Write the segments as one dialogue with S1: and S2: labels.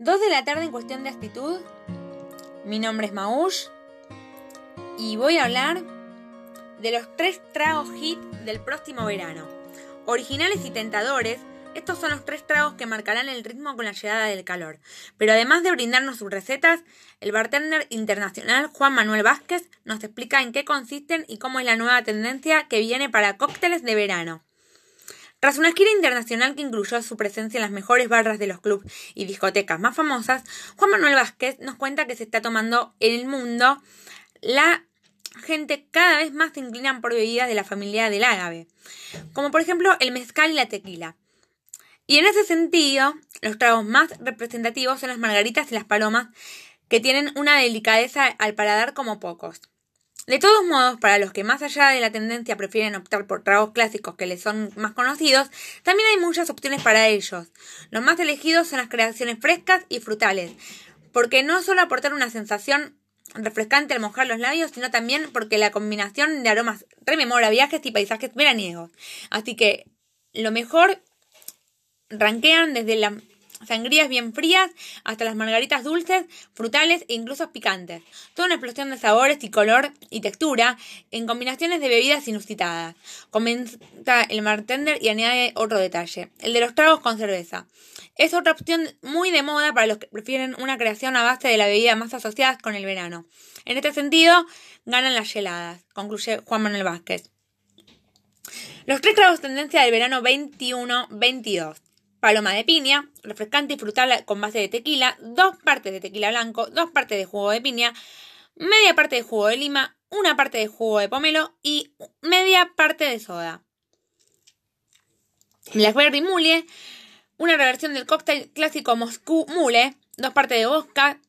S1: 2 de la tarde en cuestión de actitud. Mi nombre es Maush y voy a hablar de los tres tragos hit del próximo verano. Originales y tentadores, estos son los tres tragos que marcarán el ritmo con la llegada del calor. Pero además de brindarnos sus recetas, el bartender internacional Juan Manuel Vázquez nos explica en qué consisten y cómo es la nueva tendencia que viene para cócteles de verano. Tras una gira internacional que incluyó su presencia en las mejores barras de los clubes y discotecas más famosas, Juan Manuel Vázquez nos cuenta que se está tomando en el mundo la gente cada vez más se inclinan por bebidas de la familia del árabe, como por ejemplo el mezcal y la tequila. Y en ese sentido, los tragos más representativos son las margaritas y las palomas, que tienen una delicadeza al paladar como pocos. De todos modos, para los que más allá de la tendencia prefieren optar por tragos clásicos que les son más conocidos, también hay muchas opciones para ellos. Los más elegidos son las creaciones frescas y frutales, porque no solo aportar una sensación refrescante al mojar los labios, sino también porque la combinación de aromas rememora viajes y paisajes veraniegos. Así que lo mejor ranquean desde la sangrías bien frías hasta las margaritas dulces, frutales e incluso picantes. Toda una explosión de sabores y color y textura en combinaciones de bebidas inusitadas. Comenta el bartender y añade otro detalle, el de los tragos con cerveza. Es otra opción muy de moda para los que prefieren una creación a base de la bebida más asociadas con el verano. En este sentido, ganan las heladas, concluye Juan Manuel Vázquez. Los tres tragos tendencia del verano 21-22 paloma de piña, refrescante y frutal con base de tequila, dos partes de tequila blanco, dos partes de jugo de piña, media parte de jugo de lima, una parte de jugo de pomelo y media parte de soda. Blackberry Mule, una reversión del cóctel clásico Moscú Mule, dos partes de vodka,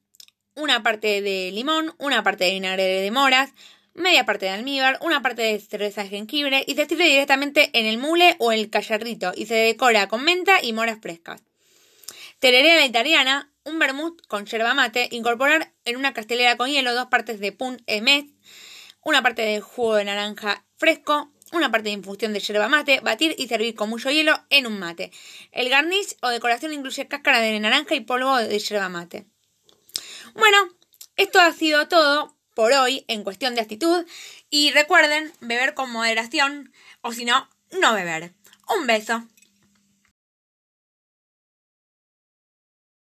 S1: una parte de limón, una parte de vinagre de moras, media parte de almíbar, una parte de cerveza de jengibre y se sirve directamente en el mule o el callarrito y se decora con menta y moras frescas. Tereré la italiana, un vermut con yerba mate, incorporar en una castelera con hielo dos partes de pun emet, una parte de jugo de naranja fresco, una parte de infusión de yerba mate, batir y servir con mucho hielo en un mate. El garnish o decoración incluye cáscara de naranja y polvo de yerba mate. Bueno, esto ha sido todo por hoy en cuestión de actitud y recuerden beber con moderación o si no, no beber. Un beso.